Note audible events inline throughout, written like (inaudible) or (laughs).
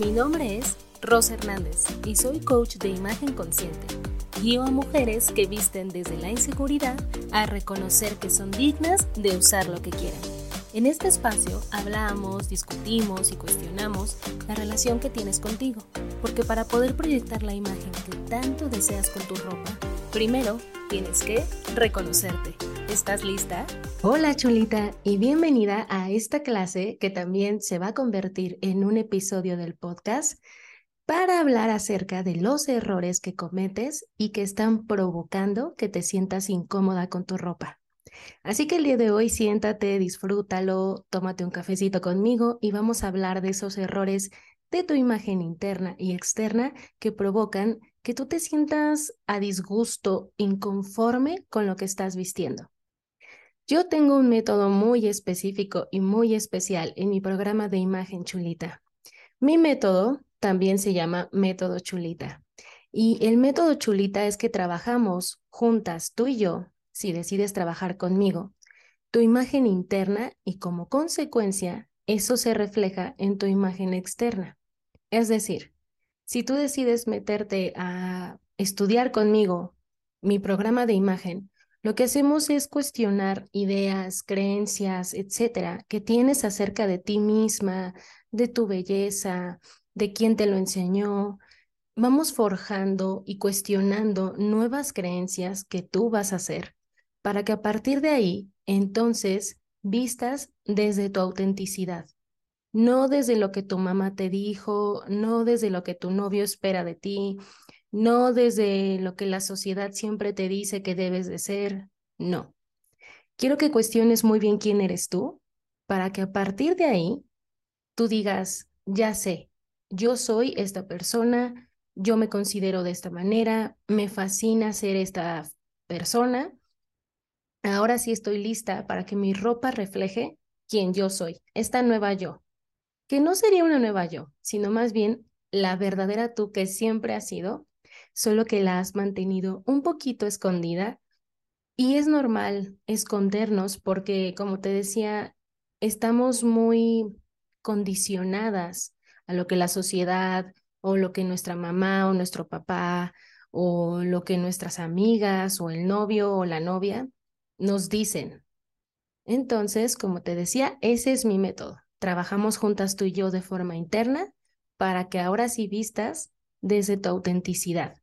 Mi nombre es Rosa Hernández y soy coach de imagen consciente. Guío a mujeres que visten desde la inseguridad a reconocer que son dignas de usar lo que quieran. En este espacio hablamos, discutimos y cuestionamos la relación que tienes contigo, porque para poder proyectar la imagen que tanto deseas con tu ropa, primero tienes que reconocerte. ¿Estás lista? Hola chulita y bienvenida a esta clase que también se va a convertir en un episodio del podcast para hablar acerca de los errores que cometes y que están provocando que te sientas incómoda con tu ropa. Así que el día de hoy siéntate, disfrútalo, tómate un cafecito conmigo y vamos a hablar de esos errores de tu imagen interna y externa que provocan que tú te sientas a disgusto, inconforme con lo que estás vistiendo. Yo tengo un método muy específico y muy especial en mi programa de imagen chulita. Mi método también se llama método chulita. Y el método chulita es que trabajamos juntas, tú y yo, si decides trabajar conmigo, tu imagen interna y como consecuencia, eso se refleja en tu imagen externa. Es decir, si tú decides meterte a estudiar conmigo mi programa de imagen, lo que hacemos es cuestionar ideas, creencias, etcétera, que tienes acerca de ti misma, de tu belleza, de quién te lo enseñó. Vamos forjando y cuestionando nuevas creencias que tú vas a hacer para que a partir de ahí, entonces, vistas desde tu autenticidad, no desde lo que tu mamá te dijo, no desde lo que tu novio espera de ti, no desde lo que la sociedad siempre te dice que debes de ser, no. Quiero que cuestiones muy bien quién eres tú para que a partir de ahí tú digas, ya sé, yo soy esta persona, yo me considero de esta manera, me fascina ser esta persona. Ahora sí estoy lista para que mi ropa refleje quién yo soy, esta nueva yo, que no sería una nueva yo, sino más bien la verdadera tú que siempre has sido solo que la has mantenido un poquito escondida. Y es normal escondernos porque, como te decía, estamos muy condicionadas a lo que la sociedad o lo que nuestra mamá o nuestro papá o lo que nuestras amigas o el novio o la novia nos dicen. Entonces, como te decía, ese es mi método. Trabajamos juntas tú y yo de forma interna para que ahora sí vistas desde tu autenticidad.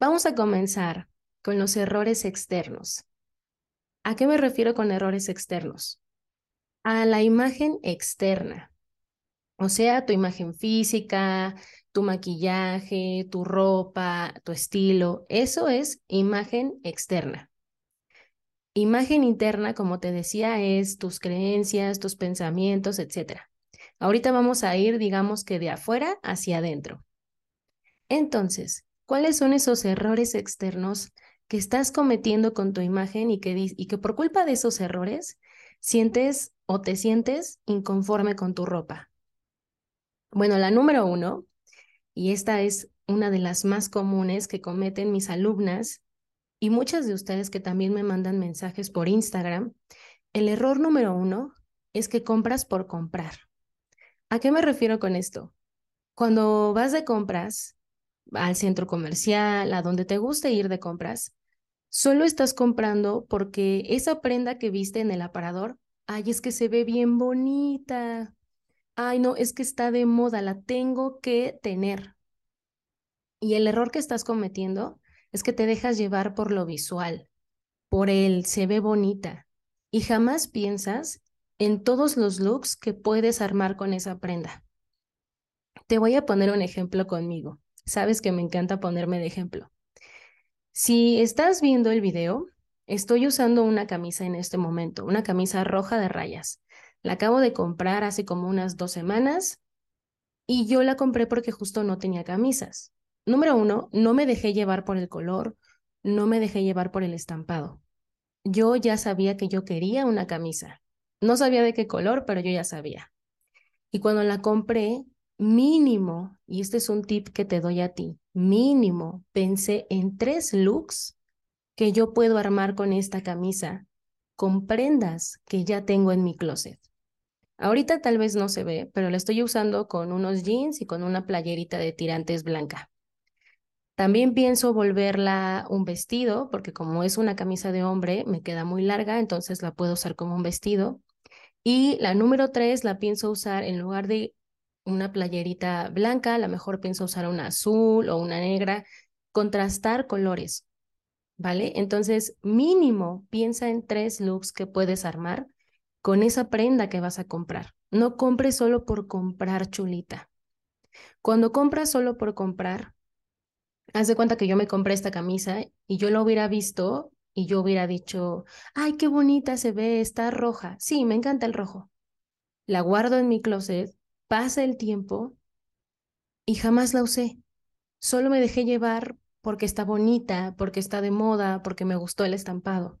Vamos a comenzar con los errores externos. ¿A qué me refiero con errores externos? A la imagen externa, o sea, tu imagen física, tu maquillaje, tu ropa, tu estilo, eso es imagen externa. Imagen interna, como te decía, es tus creencias, tus pensamientos, etc. Ahorita vamos a ir, digamos que de afuera hacia adentro. Entonces, ¿Cuáles son esos errores externos que estás cometiendo con tu imagen y que, y que por culpa de esos errores sientes o te sientes inconforme con tu ropa? Bueno, la número uno, y esta es una de las más comunes que cometen mis alumnas y muchas de ustedes que también me mandan mensajes por Instagram, el error número uno es que compras por comprar. ¿A qué me refiero con esto? Cuando vas de compras, al centro comercial, a donde te guste ir de compras, solo estás comprando porque esa prenda que viste en el aparador, ay, es que se ve bien bonita. Ay, no, es que está de moda, la tengo que tener. Y el error que estás cometiendo es que te dejas llevar por lo visual, por el se ve bonita, y jamás piensas en todos los looks que puedes armar con esa prenda. Te voy a poner un ejemplo conmigo. Sabes que me encanta ponerme de ejemplo. Si estás viendo el video, estoy usando una camisa en este momento, una camisa roja de rayas. La acabo de comprar hace como unas dos semanas y yo la compré porque justo no tenía camisas. Número uno, no me dejé llevar por el color, no me dejé llevar por el estampado. Yo ya sabía que yo quería una camisa. No sabía de qué color, pero yo ya sabía. Y cuando la compré, mínimo, y este es un tip que te doy a ti, mínimo, pensé en tres looks que yo puedo armar con esta camisa, con prendas que ya tengo en mi closet. Ahorita tal vez no se ve, pero la estoy usando con unos jeans y con una playerita de tirantes blanca. También pienso volverla un vestido, porque como es una camisa de hombre, me queda muy larga, entonces la puedo usar como un vestido. Y la número tres la pienso usar en lugar de una playerita blanca, a lo mejor pienso usar una azul o una negra, contrastar colores, ¿vale? Entonces, mínimo, piensa en tres looks que puedes armar con esa prenda que vas a comprar. No compres solo por comprar, chulita. Cuando compras solo por comprar, haz de cuenta que yo me compré esta camisa y yo la hubiera visto y yo hubiera dicho, ay, qué bonita se ve, está roja. Sí, me encanta el rojo. La guardo en mi closet, pasa el tiempo y jamás la usé. Solo me dejé llevar porque está bonita, porque está de moda, porque me gustó el estampado.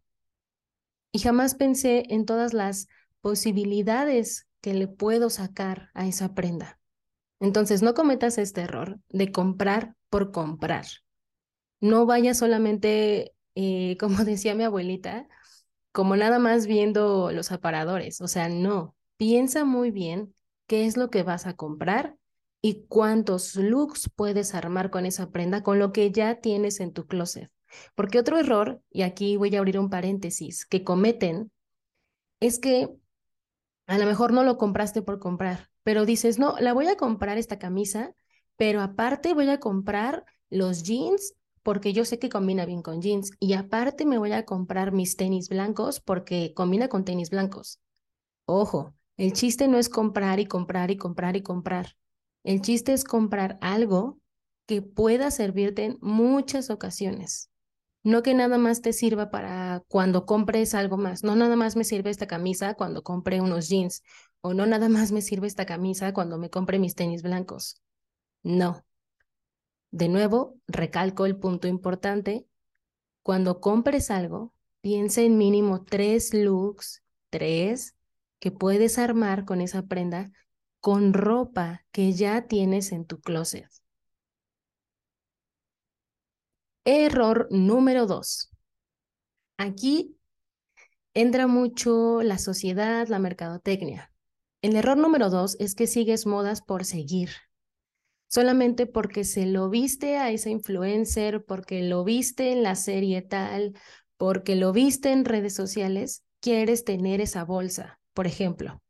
Y jamás pensé en todas las posibilidades que le puedo sacar a esa prenda. Entonces, no cometas este error de comprar por comprar. No vayas solamente, eh, (laughs) como decía mi abuelita, como nada más viendo los aparadores. O sea, no, piensa muy bien qué es lo que vas a comprar y cuántos looks puedes armar con esa prenda, con lo que ya tienes en tu closet. Porque otro error, y aquí voy a abrir un paréntesis, que cometen es que a lo mejor no lo compraste por comprar, pero dices, no, la voy a comprar esta camisa, pero aparte voy a comprar los jeans porque yo sé que combina bien con jeans y aparte me voy a comprar mis tenis blancos porque combina con tenis blancos. Ojo, el chiste no es comprar y comprar y comprar y comprar. El chiste es comprar algo que pueda servirte en muchas ocasiones. No que nada más te sirva para cuando compres algo más. No nada más me sirve esta camisa cuando compre unos jeans. O no nada más me sirve esta camisa cuando me compre mis tenis blancos. No. De nuevo, recalco el punto importante. Cuando compres algo, piensa en mínimo tres looks, tres, que puedes armar con esa prenda con ropa que ya tienes en tu closet. Error número dos. Aquí entra mucho la sociedad, la mercadotecnia. El error número dos es que sigues modas por seguir. Solamente porque se lo viste a esa influencer, porque lo viste en la serie tal, porque lo viste en redes sociales, quieres tener esa bolsa, por ejemplo.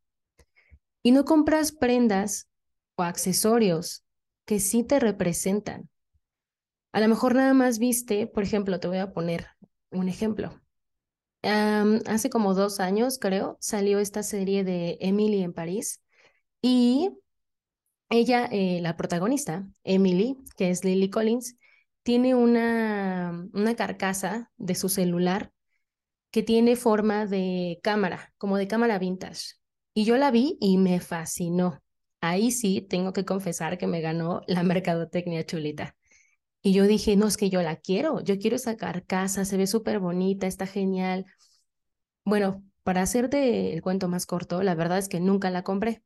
Y no compras prendas o accesorios que sí te representan, a lo mejor nada más viste, por ejemplo, te voy a poner un ejemplo. hace como dos años, creo, salió esta serie de Emily en París y ella, eh, la protagonista, Emily, que es Lily Collins, tiene una, una carcasa de su celular que tiene forma de cámara, como de cámara vintage. Y yo la vi y me fascinó. Ahí sí tengo que confesar que me ganó la (laughs) mercadotecnia chulita. Y yo dije, no, es que yo la quiero, yo quiero sacar casa, se ve súper bonita, está genial. Bueno, para hacerte el cuento más corto, la verdad es que nunca la compré,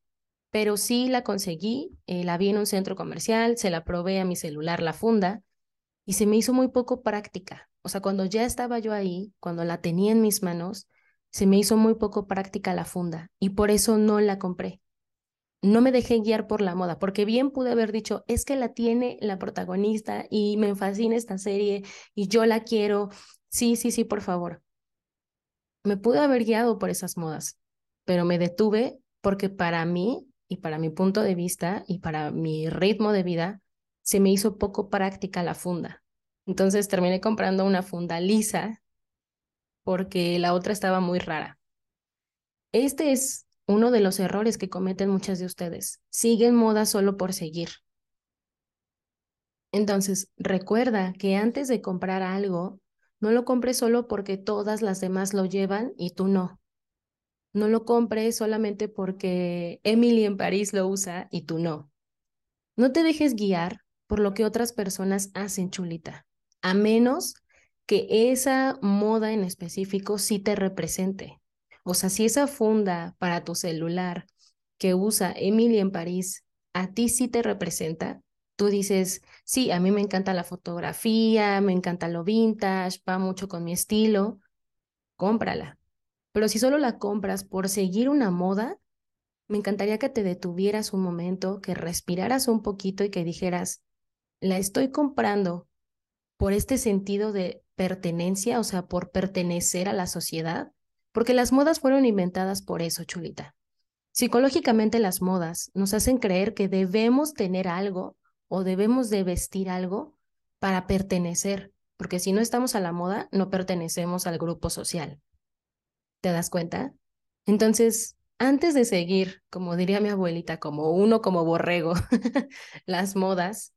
pero sí la conseguí, eh, la vi en un centro comercial, se la probé a mi celular, la funda, y se me hizo muy poco práctica. O sea, cuando ya estaba yo ahí, cuando la tenía en mis manos, se me hizo muy poco práctica la funda y por eso no la compré no me dejé guiar por la moda, porque bien pude haber dicho, es que la tiene la protagonista y me fascina esta serie y yo la quiero. Sí, sí, sí, por favor. Me pude haber guiado por esas modas, pero me detuve porque para mí y para mi punto de vista y para mi ritmo de vida, se me hizo poco práctica la funda. Entonces terminé comprando una funda lisa porque la otra estaba muy rara. Este es uno de los errores que cometen muchas de ustedes. Siguen moda solo por seguir. Entonces, recuerda que antes de comprar algo, no lo compres solo porque todas las demás lo llevan y tú no. No lo compres solamente porque Emily en París lo usa y tú no. No te dejes guiar por lo que otras personas hacen, chulita, a menos que esa moda en específico sí te represente. O sea, si esa funda para tu celular que usa Emily en París a ti sí te representa, tú dices, sí, a mí me encanta la fotografía, me encanta lo vintage, va mucho con mi estilo, cómprala. Pero si solo la compras por seguir una moda, me encantaría que te detuvieras un momento, que respiraras un poquito y que dijeras, la estoy comprando por este sentido de pertenencia, o sea, por pertenecer a la sociedad, porque las modas fueron inventadas por eso, chulita. Psicológicamente las modas nos hacen creer que debemos tener algo o debemos de vestir algo para pertenecer, porque si no estamos a la moda, no pertenecemos al grupo social. ¿Te das cuenta? Entonces, antes de seguir, como diría mi abuelita, como uno como borrego, (laughs) las modas,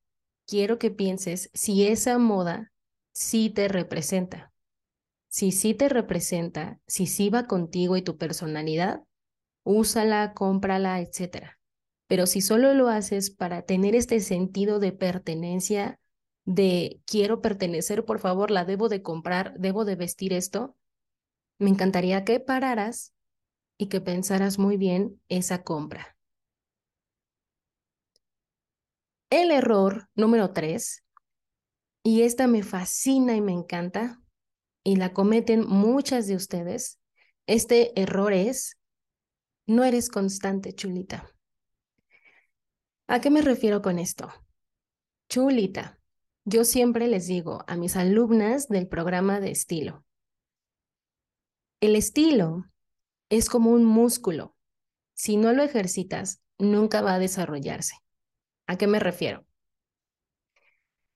quiero que pienses si esa moda sí te representa. Si sí te representa, si sí va contigo y tu personalidad, úsala, cómprala, etc. Pero si solo lo haces para tener este sentido de pertenencia, de quiero pertenecer, por favor, la debo de comprar, debo de vestir esto, me encantaría que pararas y que pensaras muy bien esa compra. El error número tres, y esta me fascina y me encanta, y la cometen muchas de ustedes, este error es, no eres constante, chulita. ¿A qué me refiero con esto? Chulita, yo siempre les digo a mis alumnas del programa de estilo, el estilo es como un músculo. Si no lo ejercitas, nunca va a desarrollarse. ¿A qué me refiero?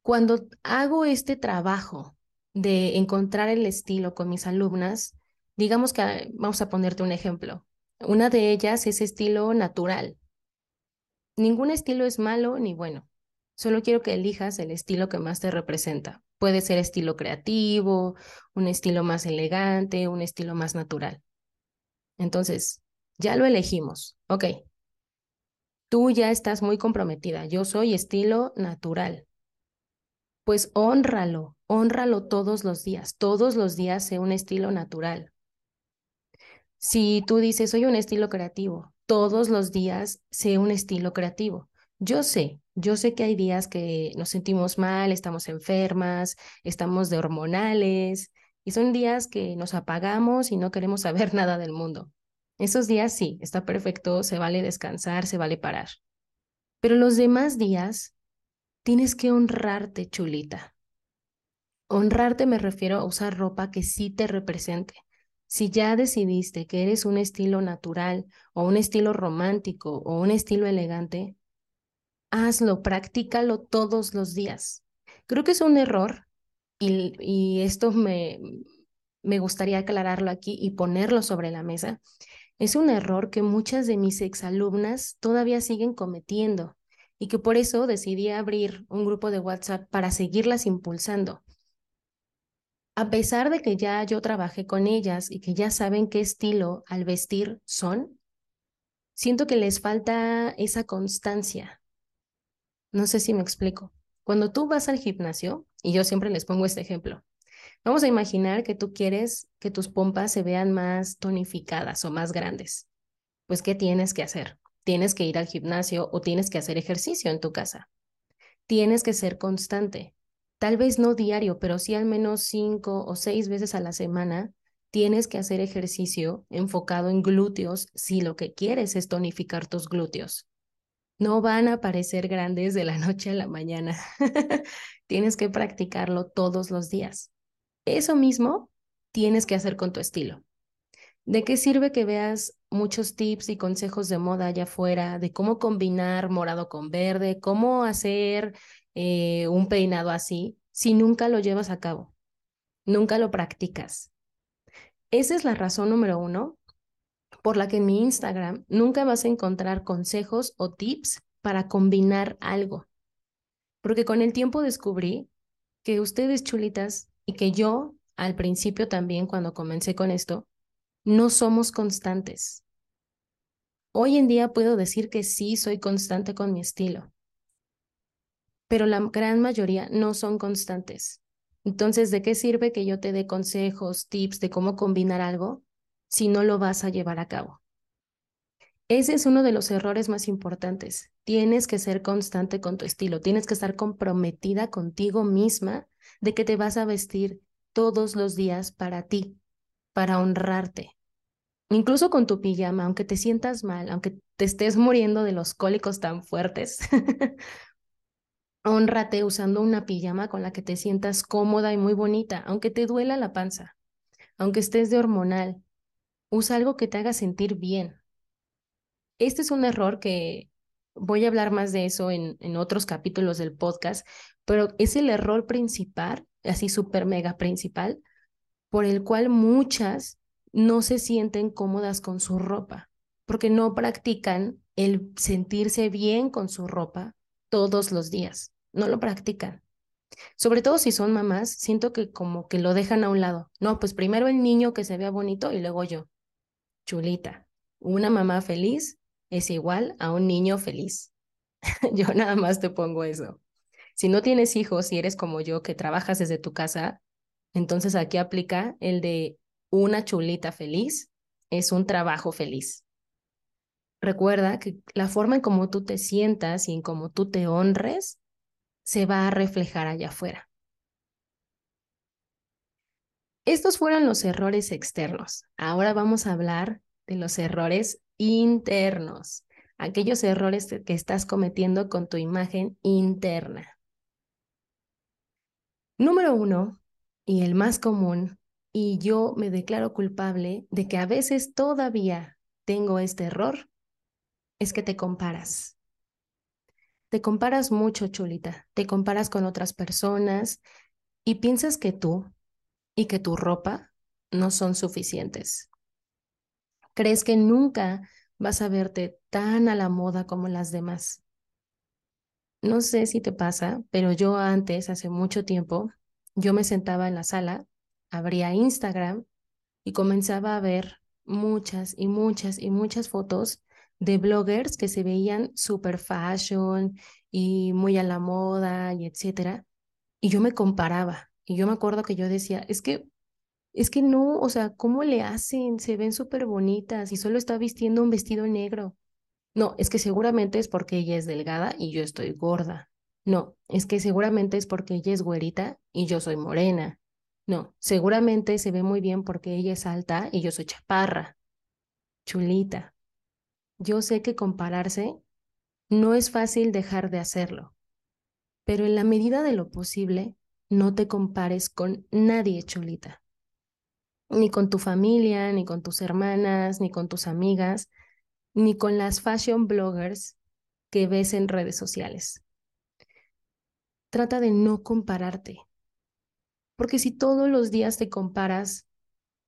Cuando hago este trabajo de encontrar el estilo con mis alumnas, digamos que vamos a ponerte un ejemplo. Una de ellas es estilo natural. Ningún estilo es malo ni bueno. Solo quiero que elijas el estilo que más te representa. Puede ser estilo creativo, un estilo más elegante, un estilo más natural. Entonces, ya lo elegimos. Ok. Tú ya estás muy comprometida. Yo soy estilo natural. Pues honralo, honralo todos los días. Todos los días sé un estilo natural. Si tú dices, soy un estilo creativo, todos los días sé un estilo creativo. Yo sé, yo sé que hay días que nos sentimos mal, estamos enfermas, estamos de hormonales, y son días que nos apagamos y no queremos (laughs) saber nada del mundo. Esos días sí, está perfecto, se vale descansar, se vale parar. Pero los demás días tienes que honrarte, chulita. Honrarte me refiero a usar ropa que sí te represente. Si ya decidiste que eres un estilo natural o un estilo romántico o un estilo elegante, hazlo, practícalo todos los días. Creo que es un error y, esto me, me gustaría aclararlo aquí y ponerlo sobre la mesa. Es un error que muchas de mis exalumnas todavía siguen cometiendo y que por eso decidí abrir un grupo de WhatsApp para seguirlas impulsando. A pesar de que ya yo trabajé con ellas y que ya saben qué estilo al vestir son, siento que les falta esa constancia, no sé si me explico. Cuando tú vas al gimnasio, y yo siempre les pongo este ejemplo, vamos a imaginar que tú quieres que tus pompas se vean más tonificadas o más grandes. Pues, ¿qué tienes que hacer? Tienes que ir al gimnasio o tienes que hacer ejercicio en tu casa. Tienes que ser constante. Tal vez no diario, pero sí al menos cinco o seis veces a la semana tienes que hacer ejercicio enfocado en glúteos si lo que quieres es tonificar tus glúteos no van a aparecer grandes de la (laughs) noche a la mañana. (laughs) tienes que practicarlo todos los días. Eso mismo tienes que hacer con tu estilo. ¿De qué sirve que veas muchos tips y consejos de moda allá afuera de cómo combinar morado con verde, cómo hacer eh, un peinado así, si nunca lo llevas a cabo? Nunca lo practicas. Esa es la razón número uno por la que en mi Instagram nunca vas a encontrar consejos o tips para combinar algo. Porque con el tiempo descubrí que ustedes chulitas y que yo al principio también cuando comencé con esto, no somos constantes. Hoy en día puedo decir que sí soy constante con mi estilo, pero la gran mayoría no son constantes. Entonces, ¿de qué sirve que yo te dé consejos, tips de cómo combinar algo si no lo vas a llevar a cabo. Ese es uno de los errores más importantes. Tienes que ser constante con tu estilo, tienes que estar comprometida contigo misma de que te vas a vestir todos los días para ti, para honrarte. incluso con tu pijama, aunque te sientas mal, aunque te estés (laughs) muriendo de los cólicos tan fuertes, (laughs) honrate usando una pijama con la que te sientas cómoda y muy bonita, aunque te duela la panza, aunque estés de hormonal. Usa algo que te haga sentir bien. Este es un error que voy a hablar más de eso en, en otros capítulos del podcast, pero es el error principal, así súper mega principal, por el cual muchas no se sienten cómodas con su ropa, porque no practican el sentirse bien con su ropa todos los días, no lo practican. Sobre todo si son mamás, siento que como que lo dejan a un lado. No, pues primero el niño que se vea bonito y luego yo. Chulita. Una mamá feliz es igual a un niño feliz. (laughs) yo nada más te pongo eso. Si no tienes hijos y eres como yo que trabajas desde tu casa, entonces aquí aplica el de una chulita feliz es un trabajo feliz. Recuerda que la forma en cómo tú te sientas y en cómo tú te honres se va a reflejar allá afuera. Estos fueron los errores externos. Ahora vamos a hablar de los errores internos, aquellos errores que estás cometiendo con tu imagen interna. Número uno, y el más común, y yo me declaro culpable de que a veces todavía tengo este error, es que te comparas. Te comparas mucho, chulita. Te comparas con otras personas y piensas que tú y que tu ropa no son suficientes. Crees que nunca vas a verte tan a la moda como las demás. No sé si te pasa, pero yo antes, hace mucho tiempo, yo me sentaba en la sala abría Instagram y comenzaba a ver muchas y muchas y muchas fotos de bloggers que se veían super fashion y muy a la moda y etcétera. Y yo me comparaba y yo me acuerdo que yo decía, es que, es que no, o sea, ¿cómo le hacen? Se ven súper bonitas y solo está vistiendo un vestido negro. No, es que seguramente es porque ella es delgada y yo estoy gorda. No, es que seguramente es porque ella es güerita y yo soy morena. No, seguramente se ve muy bien porque ella es alta y yo soy chaparra. Chulita. Yo sé que compararse no es fácil dejar de hacerlo, pero en la medida de lo posible, no te compares con nadie, chulita. Ni con tu familia, ni con tus hermanas, ni con tus amigas, ni con las fashion bloggers que ves en redes sociales. Trata de no compararte. Porque si todos los días te comparas,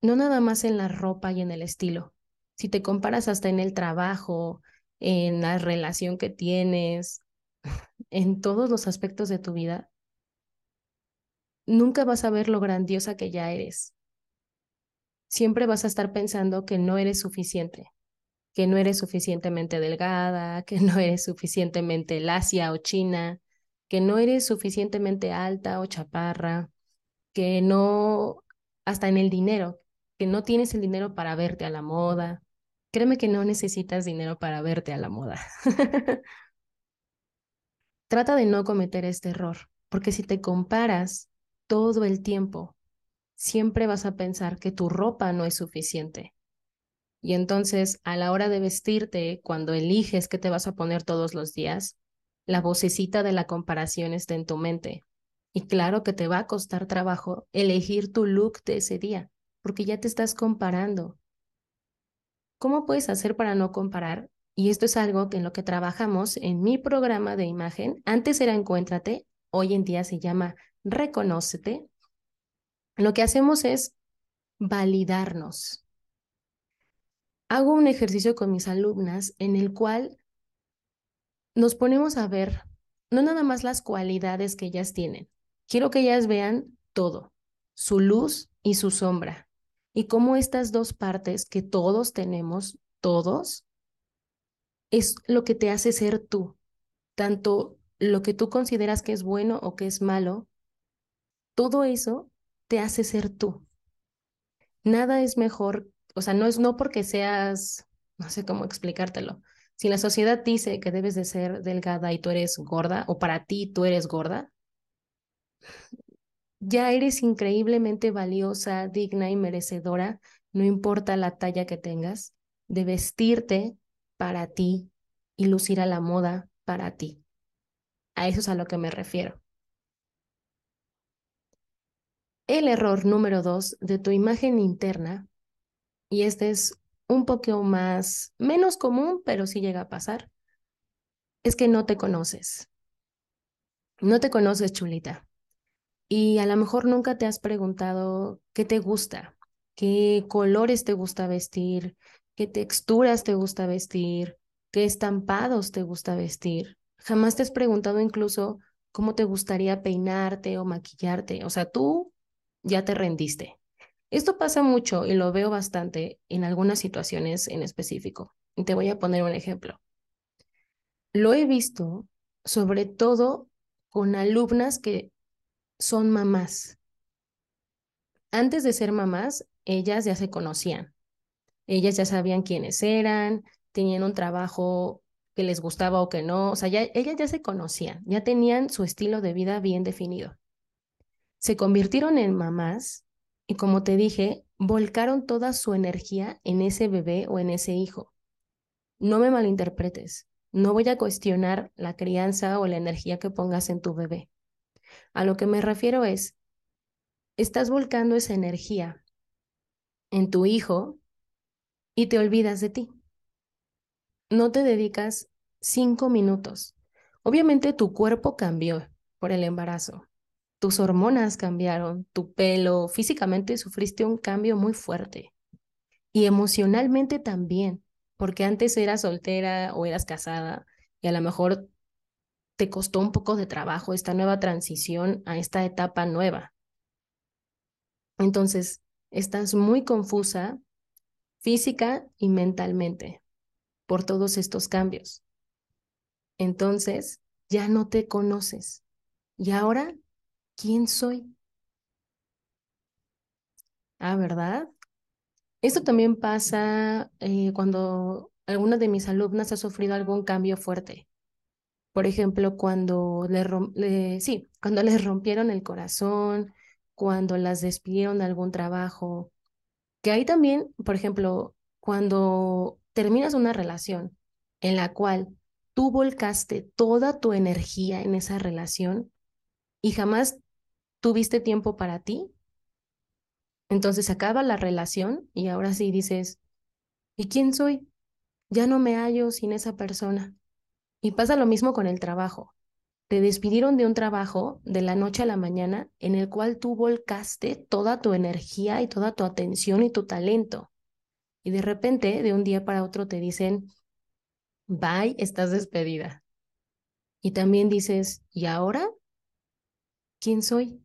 no nada más en la ropa y en el estilo, si te comparas hasta en el trabajo, en la relación que tienes, (laughs) en todos los aspectos de tu vida, nunca vas a ver lo grandiosa que ya eres. Siempre vas a estar pensando que no eres suficiente, que no eres suficientemente delgada, que no eres suficientemente lacia o china, que no eres suficientemente alta o chaparra, que no, hasta en el dinero, que no tienes el dinero para verte a la moda. Créeme que no necesitas dinero para verte a la moda. (laughs) Trata de no cometer este error, porque si te comparas todo el tiempo, siempre vas a pensar que tu ropa no es suficiente. Y entonces, a la hora de vestirte, cuando eliges qué te vas a poner todos los días, la vocecita de la comparación está en tu mente y claro que te va a costar trabajo elegir tu look de ese día, porque ya te estás comparando. ¿Cómo puedes hacer para no comparar? Y esto es algo que en lo que trabajamos en mi programa de imagen. Antes era Encuéntrate, hoy en día se llama Reconócete. Lo que hacemos es validarnos. Hago un ejercicio con mis alumnas en el cual nos ponemos a ver no nada más las cualidades que ellas tienen, Quiero que ellas vean todo, su luz y su sombra, y cómo estas dos partes que todos tenemos, todos, es lo que te hace ser tú, tanto lo que tú consideras que es bueno o que es malo, todo eso te hace ser tú. Nada es mejor, o sea, no es no porque seas, no sé cómo explicártelo. Si la sociedad dice que debes de ser delgada y tú eres gorda, o para ti tú eres gorda, ya eres increíblemente valiosa, digna y merecedora no importa la talla que tengas, de vestirte para ti y lucir a la moda para ti. A eso es a lo que me refiero. El error número dos de tu imagen interna, y este es un poco más, menos común, pero sí llega a pasar, es que no te conoces. No te conoces, chulita. Y a lo mejor nunca te has preguntado qué te gusta, qué colores te gusta vestir, qué texturas te gusta vestir, qué estampados te gusta vestir. Jamás te has preguntado incluso cómo te gustaría peinarte o maquillarte. O sea, tú ya te rendiste. Esto pasa mucho y lo veo bastante en algunas situaciones en específico. Te voy a poner un ejemplo. Lo he visto sobre todo con alumnas que son mamás. Antes de ser mamás, ellas ya se conocían. Ellas ya sabían quiénes eran, tenían un trabajo que les gustaba o que no. O sea, ellas ya se conocían, ya tenían su estilo de vida bien definido. Se convirtieron en mamás y como te dije, volcaron toda su energía en ese bebé o en ese hijo. No me malinterpretes, no voy a cuestionar la crianza o la energía que pongas en tu bebé. A lo que me refiero es, estás volcando esa energía en tu hijo y te olvidas de ti. No te dedicas cinco minutos. Obviamente tu cuerpo cambió por el embarazo. Tus hormonas cambiaron, tu pelo, físicamente sufriste un cambio muy fuerte. Y emocionalmente también, porque antes eras soltera o eras casada y a lo mejor te costó un poco de trabajo esta nueva transición a esta etapa nueva. Entonces, estás muy confusa física y mentalmente por todos estos cambios. Entonces, ya no te conoces. ¿Y ahora quién soy? Ah, ¿verdad? Esto también pasa eh, cuando alguna de mis alumnas ha sufrido algún cambio fuerte. Por ejemplo, cuando le, sí, cuando (laughs) les rompieron el corazón, cuando las despidieron de algún trabajo, que ahí también, por ejemplo, cuando terminas una relación en la cual tú volcaste toda tu energía en esa relación y jamás tuviste tiempo para ti, entonces acaba la relación y ahora sí dices, ¿y quién soy? Ya no me hallo sin esa persona. Y pasa lo mismo con el trabajo. Te despidieron de un trabajo de la noche a la mañana en el cual tú volcaste toda tu energía y toda tu atención y tu talento. Y de repente, de un día para otro, te dicen, bye, estás despedida. Y también dices, ¿y ahora? ¿Quién soy?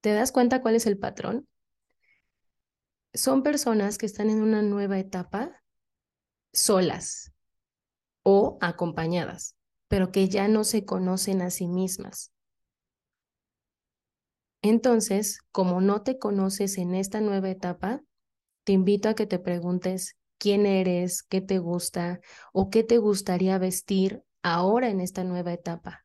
¿Te das cuenta cuál es el patrón? Son personas que están en una nueva etapa solas, o acompañadas, pero que ya no se conocen a sí mismas. Entonces, como no te conoces en esta nueva etapa, te invito a que te preguntes quién eres, qué te gusta o qué te gustaría vestir ahora en esta nueva etapa.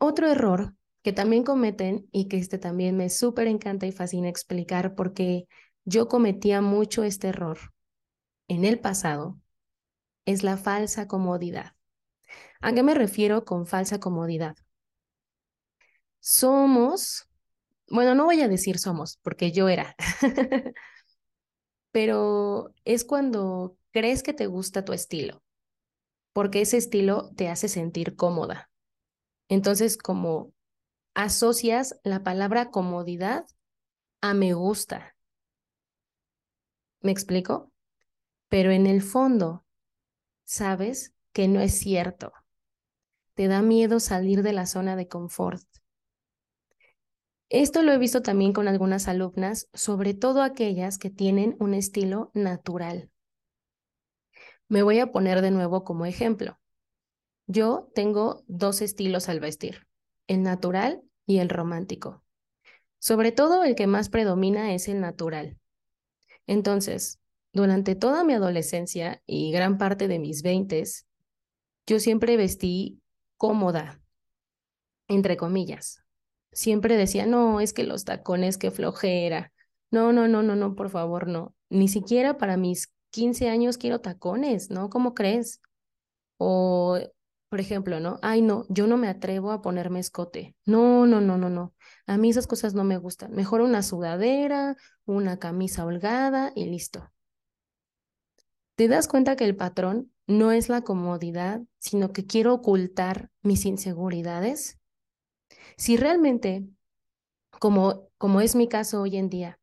Otro error que también cometen y que este también me súper encanta y fascina explicar porque yo cometía mucho este error en el pasado es la falsa comodidad. ¿A qué me refiero con falsa comodidad? Somos, bueno, no voy a decir somos, porque yo era, (laughs) pero es cuando crees que te gusta tu estilo, porque ese estilo te hace sentir cómoda. Entonces, como asocias la palabra comodidad a me gusta. ¿Me explico? pero en el fondo sabes que no es cierto. Te da miedo salir de la zona de confort. Esto lo he visto también con algunas alumnas, sobre todo aquellas que tienen un estilo natural. Me voy a poner de nuevo como ejemplo. Yo tengo dos estilos al vestir, el natural y el romántico. Sobre todo el que más predomina es el natural. Entonces, durante toda mi adolescencia y gran parte de mis veintes, yo siempre vestí cómoda, entre comillas. siempre decía, no, es que los tacones, qué flojera. No, no, no, no, no, por favor, no. Ni siquiera para mis 15 años quiero tacones, ¿no? ¿Cómo crees? O, por ejemplo, ¿no? Ay, no, yo no me atrevo a ponerme escote. No, no, no, no, no. A mí esas cosas no me gustan. Mejor una sudadera, una camisa holgada y listo. ¿Te das cuenta que el patrón no es la comodidad, sino que quiero ocultar mis inseguridades? Si realmente, como, como es mi caso hoy en día,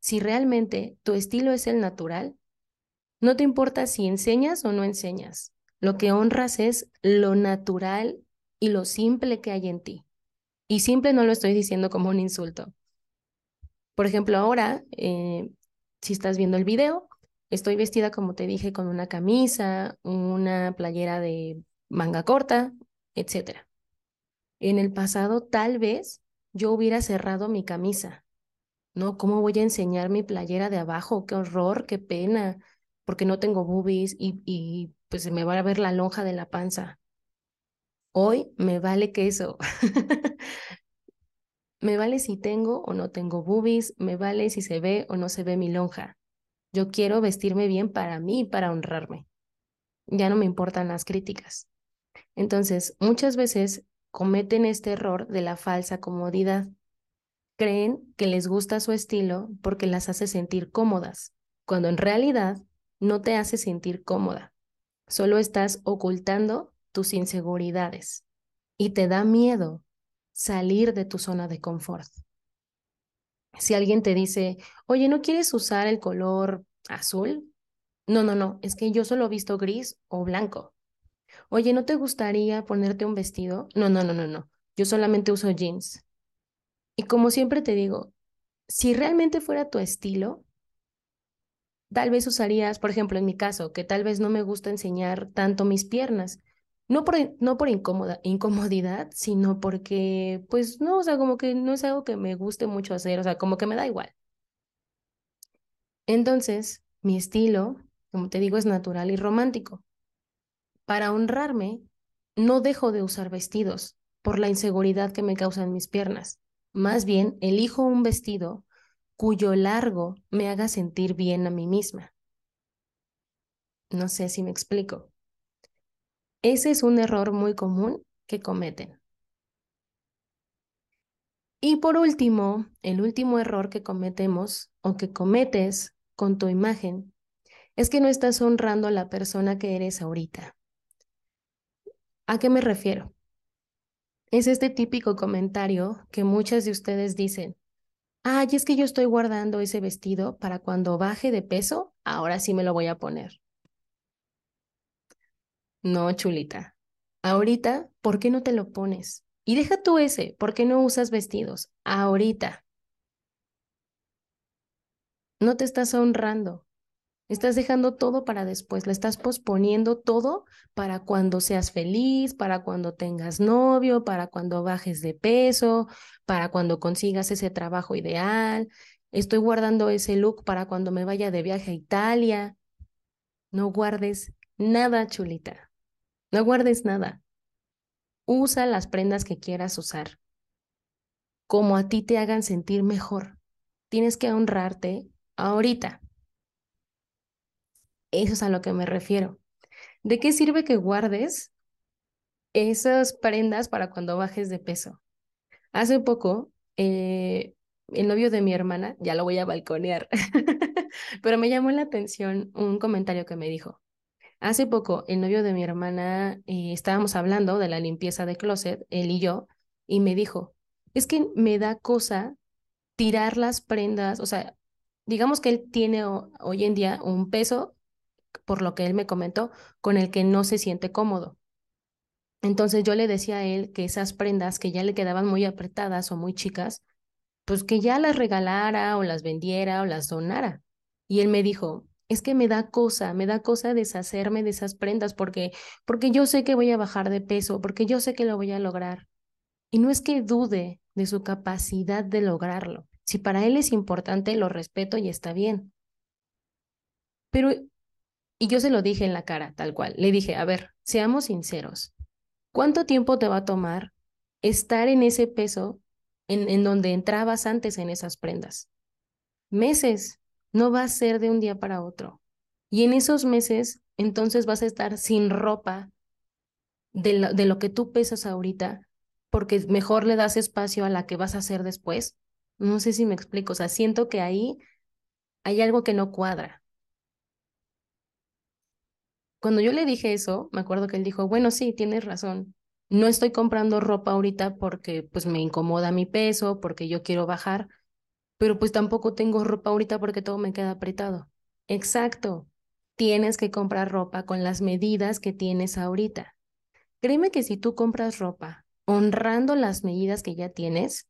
si realmente tu estilo es el natural, no te importa si enseñas o no enseñas. Lo que honras es lo natural y lo simple que hay en ti. Y simple no lo estoy diciendo como un insulto. Por ejemplo, ahora, eh, si estás viendo el video, estoy vestida, como te dije, con una camisa, una playera de manga corta, etc. En el pasado, tal vez yo hubiera cerrado mi camisa. No, ¿cómo voy a enseñar mi playera de abajo? Qué horror, qué pena porque no tengo boobies y, y pues se me va a ver la lonja de la panza. Hoy me vale queso. (laughs) me vale si tengo o no tengo boobies, me vale si se ve o no se ve mi lonja. Yo quiero vestirme bien para mí, para honrarme. Ya no me importan las críticas. Entonces, muchas veces cometen este error de la falsa comodidad. Creen que les gusta su estilo porque las hace sentir cómodas, cuando en realidad no te hace sentir cómoda. Solo estás ocultando tus inseguridades y te da miedo salir de tu zona de confort. Si alguien te dice, oye, ¿no quieres usar el color azul? No, no, no, es que yo solo he visto gris o blanco. Oye, ¿no te gustaría ponerte un vestido? No, no, no, no, no, yo solamente uso jeans. Y como siempre te digo, si realmente fuera tu estilo, tal vez usarías, por ejemplo, en mi caso, que tal vez no me gusta enseñar tanto mis piernas, no por, no por incómoda, incomodidad, sino porque, pues no, o sea, como que no es algo que me guste mucho hacer, o sea, como que me da igual. Entonces, mi estilo, como te digo, es natural y romántico. Para honrarme, no dejo de usar vestidos por la inseguridad que me causan mis piernas. Más bien, elijo un vestido cuyo largo me haga sentir bien a mí misma. No sé si me explico. Ese es un error muy común que cometen. Y por último, el último error que cometemos o que cometes con tu imagen es que no estás honrando a la persona que eres ahorita. ¿A qué me refiero? Es este típico comentario que muchas de ustedes dicen, ay, es que yo estoy guardando ese vestido para cuando baje de peso, ahora sí me lo voy a poner. No, chulita. Ahorita, ¿por qué no te lo pones? Y deja tú ese, ¿por qué no usas vestidos? Ahorita. No te estás honrando. Estás dejando todo para después, le estás posponiendo todo para cuando seas feliz, para cuando tengas novio, para cuando bajes de peso, para cuando consigas ese trabajo ideal. Estoy guardando ese look para cuando me vaya de viaje a Italia. No guardes nada, chulita. No guardes nada. Usa las prendas que quieras usar, como a ti te hagan sentir mejor. Tienes que honrarte ahorita. Eso es a lo que me refiero. ¿De qué sirve que guardes esas prendas para cuando bajes de peso? Hace poco, eh, el novio de mi hermana, ya lo voy a balconear, (laughs) pero me llamó la atención un comentario que me dijo. Hace poco, el novio de mi hermana, eh, estábamos hablando de la limpieza de closet, él y yo, y me dijo, es que me da cosa tirar las prendas, o sea, digamos que él tiene hoy en día un peso por lo que él me comentó, con el que no se siente cómodo. Entonces yo le decía a él que esas prendas que ya le quedaban muy apretadas o muy chicas, pues que ya las regalara o las vendiera o las donara. Y él me dijo, es que me da cosa, me da cosa deshacerme de esas prendas porque porque yo sé que voy a bajar de peso, porque yo sé que lo voy a lograr. Y no es que dude de su capacidad de lograrlo. Si para él es importante, lo respeto y está bien. Pero y yo se lo dije en la cara, tal cual. Le dije, a ver, seamos sinceros. ¿Cuánto tiempo te va a tomar estar en ese peso en, en donde entrabas antes en esas prendas. Meses, no va a ser de un día para otro. Y en esos meses, entonces vas a estar sin ropa de lo, de lo que tú pesas ahorita, porque mejor le das espacio a la que vas a hacer después. No sé si me explico, o sea, siento que ahí hay algo que no cuadra. Cuando yo le dije eso, me acuerdo que él dijo, bueno, sí, tienes razón. No estoy comprando ropa ahorita porque pues me incomoda mi peso, porque yo quiero bajar, pero pues tampoco tengo ropa ahorita porque todo me queda apretado. Exacto. Tienes que comprar ropa con las medidas que tienes ahorita. Créeme que si tú compras ropa honrando las medidas que ya tienes,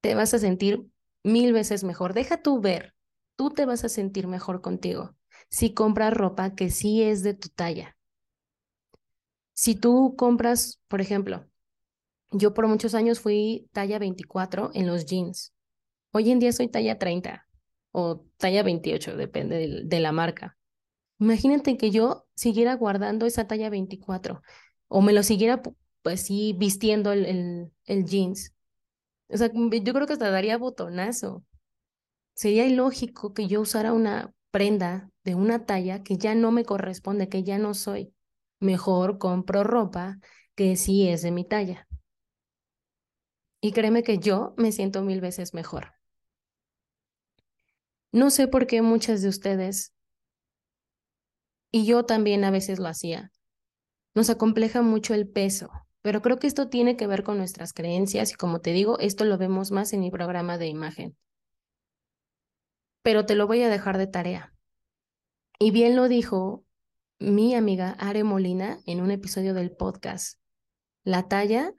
te vas a sentir mil veces mejor. Deja tú ver, tú te vas a sentir mejor contigo si compras ropa que sí es de tu talla. Si tú compras, por ejemplo, yo por muchos años fui talla 24 en los jeans. Hoy en día soy talla 30 o talla 28, depende de, la marca. Imagínate que yo siguiera guardando esa talla 24 o me lo siguiera, pues vistiendo el, el, el jeans. O sea, yo creo que hasta daría botonazo. Sería ilógico que yo usara una prenda de una talla que ya no me corresponde, que ya no soy. Mejor compro ropa que sí es de mi talla. Y créeme que yo me siento mil veces mejor. No sé por qué muchas de ustedes, y yo también a veces lo hacía, nos acompleja mucho el peso, pero creo que esto tiene que ver con nuestras creencias y como te digo, esto lo vemos más en mi programa de imagen. Pero te lo voy a dejar de tarea. Y bien lo dijo mi amiga Are Molina en un episodio del podcast. La talla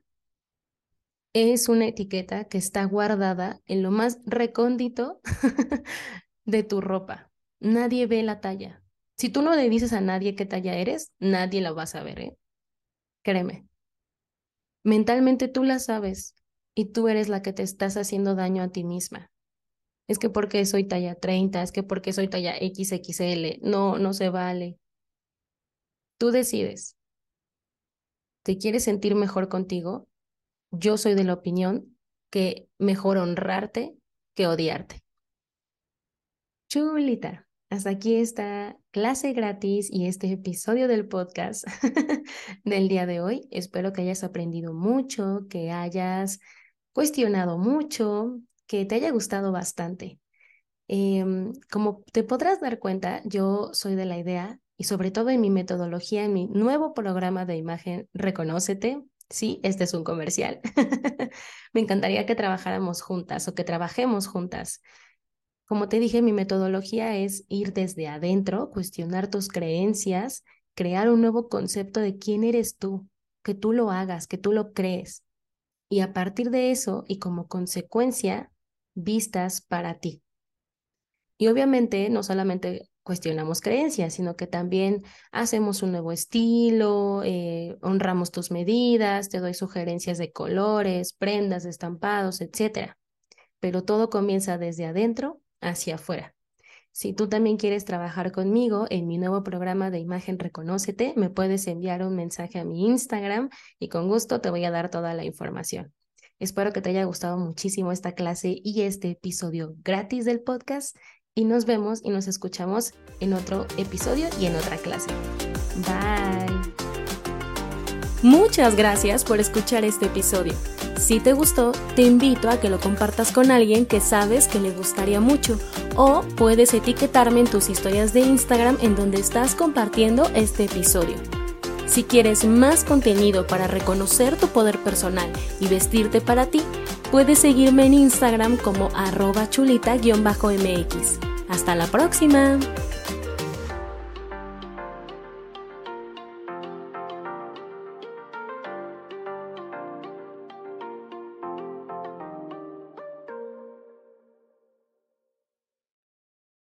es una etiqueta que está guardada en lo más recóndito (laughs) de tu ropa. Nadie ve la talla. Si tú no le dices a nadie qué talla eres, nadie la va a saber, ¿eh? Créeme. Mentalmente tú la sabes y tú eres la que te estás haciendo daño a ti misma. Es que porque soy talla 30, es que porque soy talla XXL, no, no se vale. Tú decides. ¿Te quieres sentir mejor contigo? Yo soy de la opinión que mejor honrarte que odiarte. Chulita. Hasta aquí esta clase gratis y este episodio del podcast (laughs) del día de hoy. Espero que hayas aprendido mucho, que hayas cuestionado mucho, que te haya gustado bastante. Em, como te podrás dar cuenta, yo soy de la idea, y sobre todo en mi metodología, en mi nuevo programa de imagen Reconócete, sí, este es un comercial. (laughs) Me encantaría que trabajáramos juntas o que trabajemos juntas como te dije, mi metodología es ir desde adentro, cuestionar tus creencias, crear un nuevo concepto de quién eres tú, que tú lo hagas, que tú lo crees. Y a partir de eso y como consecuencia, vistas para ti. Y obviamente no solamente cuestionamos creencias, sino que también hacemos un nuevo estilo, eh, honramos tus medidas, te doy sugerencias de colores, prendas, estampados, etc. Pero todo comienza desde adentro hacia afuera. Si tú también quieres trabajar conmigo en mi nuevo programa de imagen Reconócete, me puedes enviar un mensaje a mi Instagram y con gusto te voy a dar toda la información. Espero que te haya gustado muchísimo esta clase y este episodio gratis del podcast y nos vemos y nos escuchamos en otro episodio y en otra clase. Bye. Muchas gracias por escuchar este episodio. Si te gustó, te invito a que lo compartas con alguien que sabes que le gustaría mucho o puedes etiquetarme en tus historias de Instagram en donde estás compartiendo este episodio. Si quieres más contenido para reconocer tu poder personal y vestirte para ti, puedes seguirme en Instagram como arroba chulita-mx. Hasta la próxima.